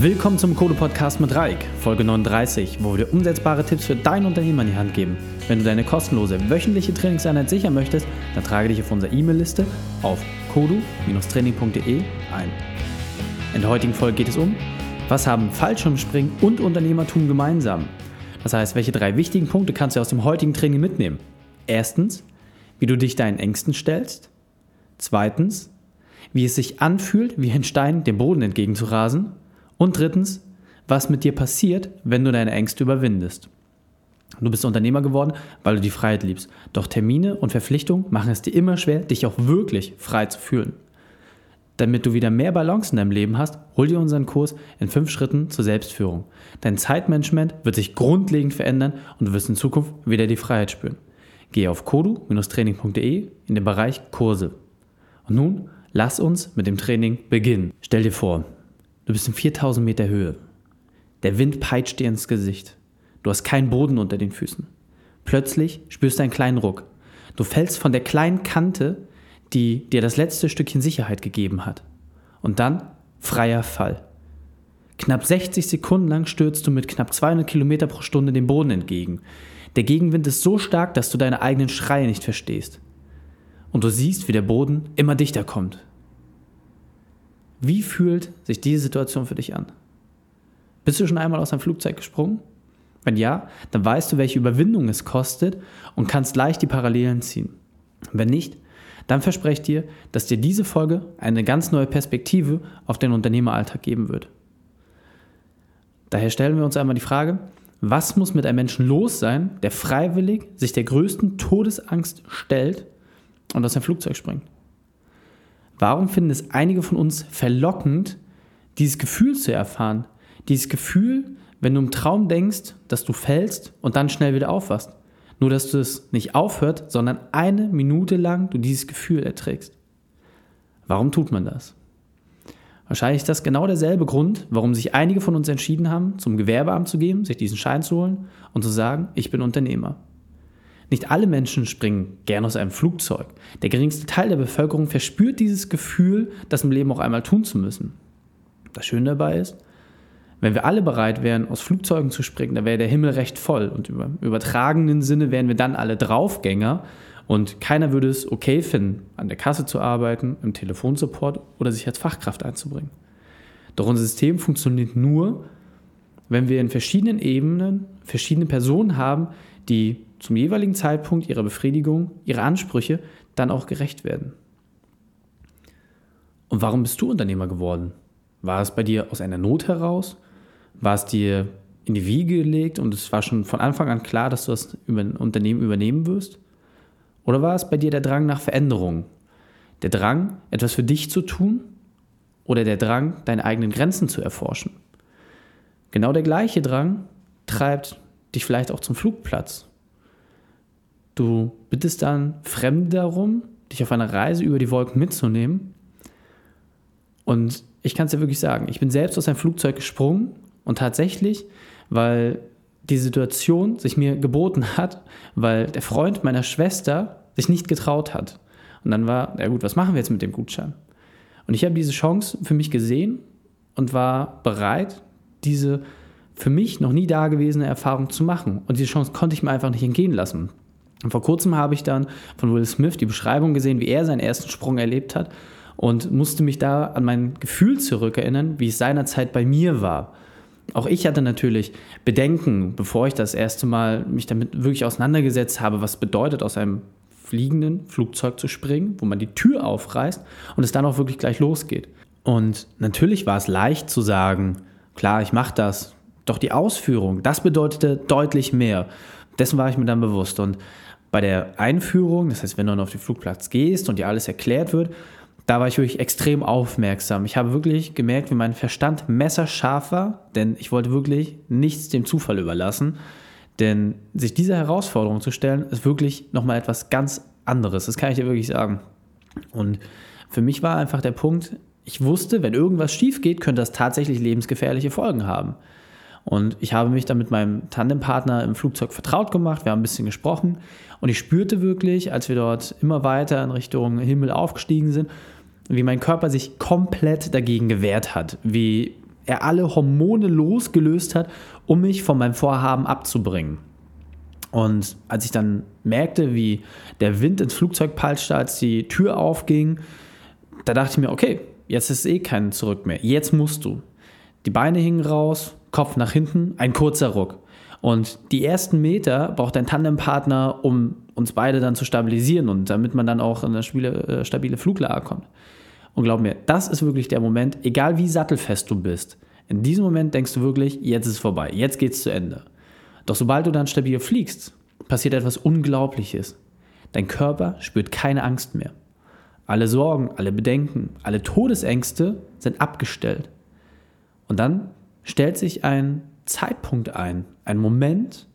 Willkommen zum Code Podcast mit Raik, Folge 39, wo wir dir umsetzbare Tipps für dein Unternehmen an die Hand geben. Wenn du deine kostenlose wöchentliche Trainingseinheit sichern möchtest, dann trage dich auf unsere E-Mail-Liste auf kodu-training.de ein. In der heutigen Folge geht es um, was haben Fallschirmspringen und Unternehmertum gemeinsam? Das heißt, welche drei wichtigen Punkte kannst du aus dem heutigen Training mitnehmen? Erstens, wie du dich deinen Ängsten stellst. Zweitens, wie es sich anfühlt, wie ein Stein dem Boden entgegenzurasen. Und drittens, was mit dir passiert, wenn du deine Ängste überwindest. Du bist Unternehmer geworden, weil du die Freiheit liebst. Doch Termine und Verpflichtungen machen es dir immer schwer, dich auch wirklich frei zu fühlen. Damit du wieder mehr Balance in deinem Leben hast, hol dir unseren Kurs in fünf Schritten zur Selbstführung. Dein Zeitmanagement wird sich grundlegend verändern und du wirst in Zukunft wieder die Freiheit spüren. Gehe auf kodu-training.de in den Bereich Kurse. Und nun lass uns mit dem Training beginnen. Stell dir vor, Du bist in 4000 Meter Höhe. Der Wind peitscht dir ins Gesicht. Du hast keinen Boden unter den Füßen. Plötzlich spürst du einen kleinen Ruck. Du fällst von der kleinen Kante, die dir das letzte Stückchen Sicherheit gegeben hat. Und dann freier Fall. Knapp 60 Sekunden lang stürzt du mit knapp 200 Kilometer pro Stunde dem Boden entgegen. Der Gegenwind ist so stark, dass du deine eigenen Schreie nicht verstehst. Und du siehst, wie der Boden immer dichter kommt. Wie fühlt sich diese Situation für dich an? Bist du schon einmal aus einem Flugzeug gesprungen? Wenn ja, dann weißt du, welche Überwindung es kostet und kannst leicht die Parallelen ziehen. Wenn nicht, dann verspreche ich dir, dass dir diese Folge eine ganz neue Perspektive auf den Unternehmeralltag geben wird. Daher stellen wir uns einmal die Frage, was muss mit einem Menschen los sein, der freiwillig sich der größten Todesangst stellt und aus dem Flugzeug springt? Warum finden es einige von uns verlockend, dieses Gefühl zu erfahren? Dieses Gefühl, wenn du im Traum denkst, dass du fällst und dann schnell wieder aufwachst. Nur, dass du es nicht aufhört, sondern eine Minute lang du dieses Gefühl erträgst. Warum tut man das? Wahrscheinlich ist das genau derselbe Grund, warum sich einige von uns entschieden haben, zum Gewerbeamt zu gehen, sich diesen Schein zu holen und zu sagen, ich bin Unternehmer. Nicht alle Menschen springen gern aus einem Flugzeug. Der geringste Teil der Bevölkerung verspürt dieses Gefühl, das im Leben auch einmal tun zu müssen. Das Schöne dabei ist, wenn wir alle bereit wären, aus Flugzeugen zu springen, dann wäre der Himmel recht voll. Und im übertragenen Sinne wären wir dann alle Draufgänger und keiner würde es okay finden, an der Kasse zu arbeiten, im Telefonsupport oder sich als Fachkraft einzubringen. Doch unser System funktioniert nur, wenn wir in verschiedenen Ebenen verschiedene Personen haben, die zum jeweiligen Zeitpunkt ihrer Befriedigung, ihrer Ansprüche dann auch gerecht werden. Und warum bist du Unternehmer geworden? War es bei dir aus einer Not heraus? War es dir in die Wiege gelegt und es war schon von Anfang an klar, dass du das Unternehmen übernehmen wirst? Oder war es bei dir der Drang nach Veränderung? Der Drang, etwas für dich zu tun? Oder der Drang, deine eigenen Grenzen zu erforschen? Genau der gleiche Drang treibt dich vielleicht auch zum Flugplatz Du bittest dann Fremde darum, dich auf einer Reise über die Wolken mitzunehmen. Und ich kann es dir wirklich sagen, ich bin selbst aus einem Flugzeug gesprungen und tatsächlich, weil die Situation sich mir geboten hat, weil der Freund meiner Schwester sich nicht getraut hat. Und dann war, ja gut, was machen wir jetzt mit dem Gutschein? Und ich habe diese Chance für mich gesehen und war bereit, diese für mich noch nie dagewesene Erfahrung zu machen. Und diese Chance konnte ich mir einfach nicht entgehen lassen. Und vor kurzem habe ich dann von Will Smith die Beschreibung gesehen, wie er seinen ersten Sprung erlebt hat und musste mich da an mein Gefühl zurückerinnern, wie es seinerzeit bei mir war. Auch ich hatte natürlich Bedenken, bevor ich das erste Mal mich damit wirklich auseinandergesetzt habe, was bedeutet, aus einem fliegenden Flugzeug zu springen, wo man die Tür aufreißt und es dann auch wirklich gleich losgeht. Und natürlich war es leicht zu sagen, klar, ich mache das, doch die Ausführung, das bedeutete deutlich mehr. Dessen war ich mir dann bewusst. Und bei der Einführung, das heißt, wenn du dann auf den Flugplatz gehst und dir alles erklärt wird, da war ich wirklich extrem aufmerksam. Ich habe wirklich gemerkt, wie mein Verstand messerscharf war, denn ich wollte wirklich nichts dem Zufall überlassen. Denn sich dieser Herausforderung zu stellen, ist wirklich nochmal etwas ganz anderes. Das kann ich dir wirklich sagen. Und für mich war einfach der Punkt, ich wusste, wenn irgendwas schief geht, könnte das tatsächlich lebensgefährliche Folgen haben. Und ich habe mich dann mit meinem Tandempartner im Flugzeug vertraut gemacht, wir haben ein bisschen gesprochen und ich spürte wirklich, als wir dort immer weiter in Richtung Himmel aufgestiegen sind, wie mein Körper sich komplett dagegen gewehrt hat, wie er alle Hormone losgelöst hat, um mich von meinem Vorhaben abzubringen. Und als ich dann merkte, wie der Wind ins Flugzeug peitschte, als die Tür aufging, da dachte ich mir, okay, jetzt ist eh kein Zurück mehr. Jetzt musst du. Die Beine hingen raus, Kopf nach hinten, ein kurzer Ruck. Und die ersten Meter braucht ein Tandempartner, um uns beide dann zu stabilisieren und damit man dann auch in eine stabile, äh, stabile Fluglage kommt. Und glaub mir, das ist wirklich der Moment, egal wie sattelfest du bist. In diesem Moment denkst du wirklich, jetzt ist es vorbei, jetzt geht es zu Ende. Doch sobald du dann stabil fliegst, passiert etwas Unglaubliches. Dein Körper spürt keine Angst mehr. Alle Sorgen, alle Bedenken, alle Todesängste sind abgestellt. Und dann stellt sich ein Zeitpunkt ein, ein Moment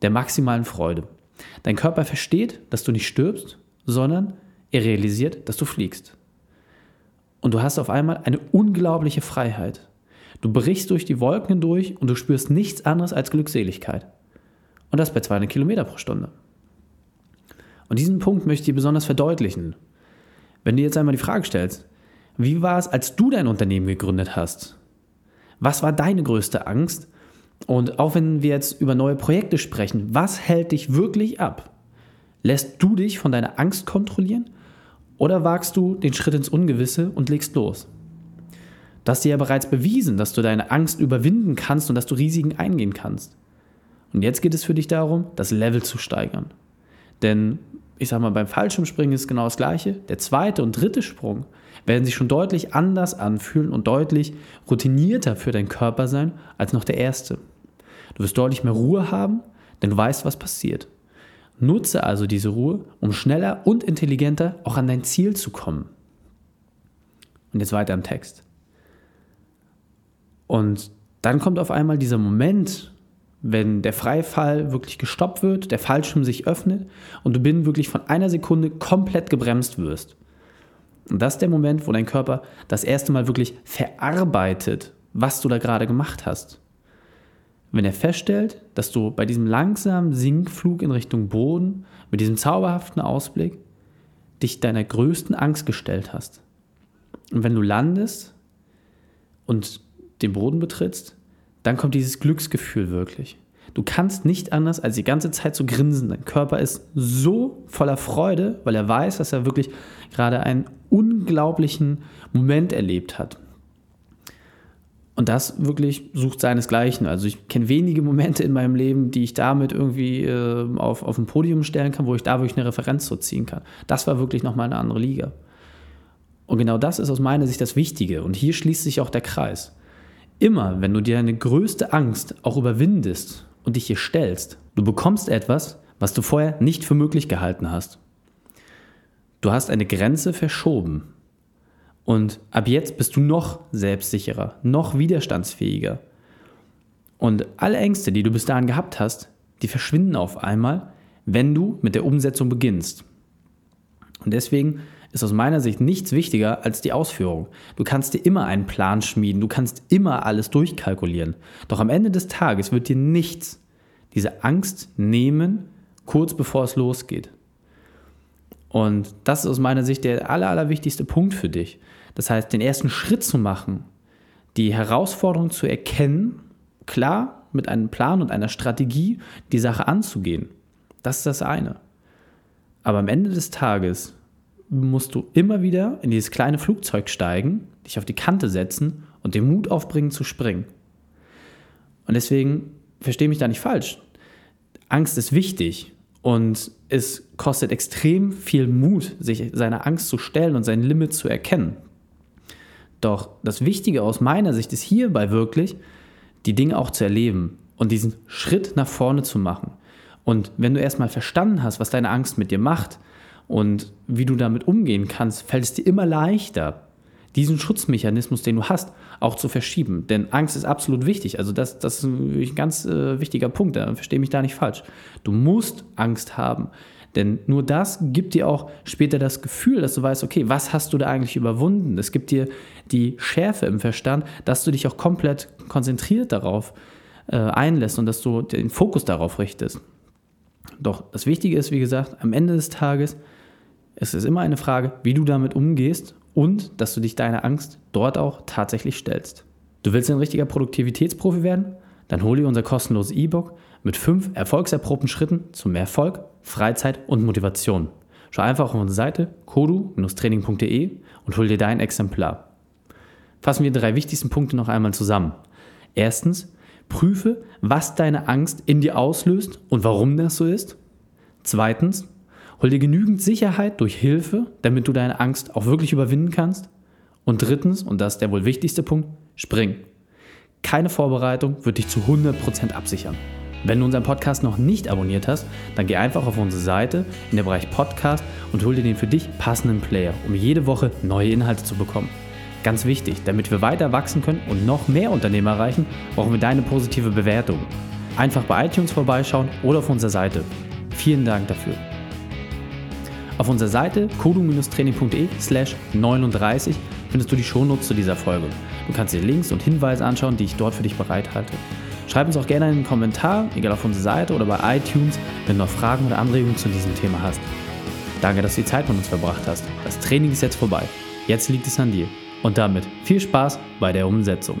der maximalen Freude. Dein Körper versteht, dass du nicht stirbst, sondern er realisiert, dass du fliegst. Und du hast auf einmal eine unglaubliche Freiheit. Du brichst durch die Wolken hindurch und du spürst nichts anderes als Glückseligkeit. Und das bei 200 Kilometer pro Stunde. Und diesen Punkt möchte ich dir besonders verdeutlichen. Wenn du jetzt einmal die Frage stellst, wie war es, als du dein Unternehmen gegründet hast? Was war deine größte Angst? Und auch wenn wir jetzt über neue Projekte sprechen, was hält dich wirklich ab? Lässt du dich von deiner Angst kontrollieren oder wagst du den Schritt ins Ungewisse und legst los? Du hast dir ja bereits bewiesen, dass du deine Angst überwinden kannst und dass du Risiken eingehen kannst. Und jetzt geht es für dich darum, das Level zu steigern. Denn ich sag mal, beim Fallschirmspringen ist genau das Gleiche. Der zweite und dritte Sprung werden sich schon deutlich anders anfühlen und deutlich routinierter für deinen Körper sein als noch der erste. Du wirst deutlich mehr Ruhe haben, denn du weißt, was passiert. Nutze also diese Ruhe, um schneller und intelligenter auch an dein Ziel zu kommen. Und jetzt weiter im Text. Und dann kommt auf einmal dieser Moment, wenn der Freifall wirklich gestoppt wird, der Fallschirm sich öffnet und du binnen wirklich von einer Sekunde komplett gebremst wirst. Und das ist der Moment, wo dein Körper das erste Mal wirklich verarbeitet, was du da gerade gemacht hast. Wenn er feststellt, dass du bei diesem langsamen Sinkflug in Richtung Boden mit diesem zauberhaften Ausblick dich deiner größten Angst gestellt hast. Und wenn du landest und den Boden betrittst, dann kommt dieses Glücksgefühl wirklich. Du kannst nicht anders, als die ganze Zeit zu grinsen. Dein Körper ist so voller Freude, weil er weiß, dass er wirklich gerade einen unglaublichen Moment erlebt hat. Und das wirklich sucht seinesgleichen. Also ich kenne wenige Momente in meinem Leben, die ich damit irgendwie äh, auf, auf ein Podium stellen kann, wo ich da wirklich eine Referenz so ziehen kann. Das war wirklich nochmal eine andere Liga. Und genau das ist aus meiner Sicht das Wichtige. Und hier schließt sich auch der Kreis. Immer, wenn du dir deine größte Angst auch überwindest und dich hier stellst, du bekommst etwas, was du vorher nicht für möglich gehalten hast. Du hast eine Grenze verschoben. Und ab jetzt bist du noch selbstsicherer, noch widerstandsfähiger. Und alle Ängste, die du bis dahin gehabt hast, die verschwinden auf einmal, wenn du mit der Umsetzung beginnst. Und deswegen ist aus meiner Sicht nichts wichtiger als die Ausführung. Du kannst dir immer einen Plan schmieden, du kannst immer alles durchkalkulieren. Doch am Ende des Tages wird dir nichts diese Angst nehmen, kurz bevor es losgeht. Und das ist aus meiner Sicht der aller, allerwichtigste Punkt für dich. Das heißt, den ersten Schritt zu machen, die Herausforderung zu erkennen, klar mit einem Plan und einer Strategie die Sache anzugehen. Das ist das eine. Aber am Ende des Tages musst du immer wieder in dieses kleine Flugzeug steigen, dich auf die Kante setzen und den Mut aufbringen zu springen. Und deswegen verstehe mich da nicht falsch. Angst ist wichtig und es kostet extrem viel Mut, sich seiner Angst zu stellen und sein Limit zu erkennen. Doch das Wichtige aus meiner Sicht ist hierbei wirklich, die Dinge auch zu erleben und diesen Schritt nach vorne zu machen. Und wenn du erstmal verstanden hast, was deine Angst mit dir macht, und wie du damit umgehen kannst, fällt es dir immer leichter, diesen Schutzmechanismus, den du hast, auch zu verschieben. Denn Angst ist absolut wichtig. Also das, das ist ein ganz äh, wichtiger Punkt. Da verstehe mich da nicht falsch. Du musst Angst haben. Denn nur das gibt dir auch später das Gefühl, dass du weißt, okay, was hast du da eigentlich überwunden? Es gibt dir die Schärfe im Verstand, dass du dich auch komplett konzentriert darauf äh, einlässt und dass du den Fokus darauf richtest. Doch das Wichtige ist, wie gesagt, am Ende des Tages, es ist immer eine Frage, wie du damit umgehst und dass du dich deiner Angst dort auch tatsächlich stellst. Du willst ein richtiger Produktivitätsprofi werden? Dann hol dir unser kostenloses E-Book mit fünf erfolgserprobten Schritten zu mehr Erfolg, Freizeit und Motivation. Schau einfach auf unsere Seite kodu-training.de und hol dir dein Exemplar. Fassen wir die drei wichtigsten Punkte noch einmal zusammen. Erstens, prüfe, was deine Angst in dir auslöst und warum das so ist. Zweitens, hol dir genügend Sicherheit durch Hilfe, damit du deine Angst auch wirklich überwinden kannst. Und drittens, und das ist der wohl wichtigste Punkt, spring. Keine Vorbereitung wird dich zu 100% absichern. Wenn du unseren Podcast noch nicht abonniert hast, dann geh einfach auf unsere Seite in der Bereich Podcast und hol dir den für dich passenden Player, um jede Woche neue Inhalte zu bekommen. Ganz wichtig, damit wir weiter wachsen können und noch mehr Unternehmer erreichen, brauchen wir deine positive Bewertung. Einfach bei iTunes vorbeischauen oder auf unserer Seite. Vielen Dank dafür. Auf unserer Seite kodu-training.de slash 39 findest du die Shownotes zu dieser Folge. Du kannst dir Links und Hinweise anschauen, die ich dort für dich bereithalte. Schreib uns auch gerne einen Kommentar, egal auf unserer Seite oder bei iTunes, wenn du noch Fragen oder Anregungen zu diesem Thema hast. Danke, dass du die Zeit mit uns verbracht hast. Das Training ist jetzt vorbei. Jetzt liegt es an dir. Und damit viel Spaß bei der Umsetzung.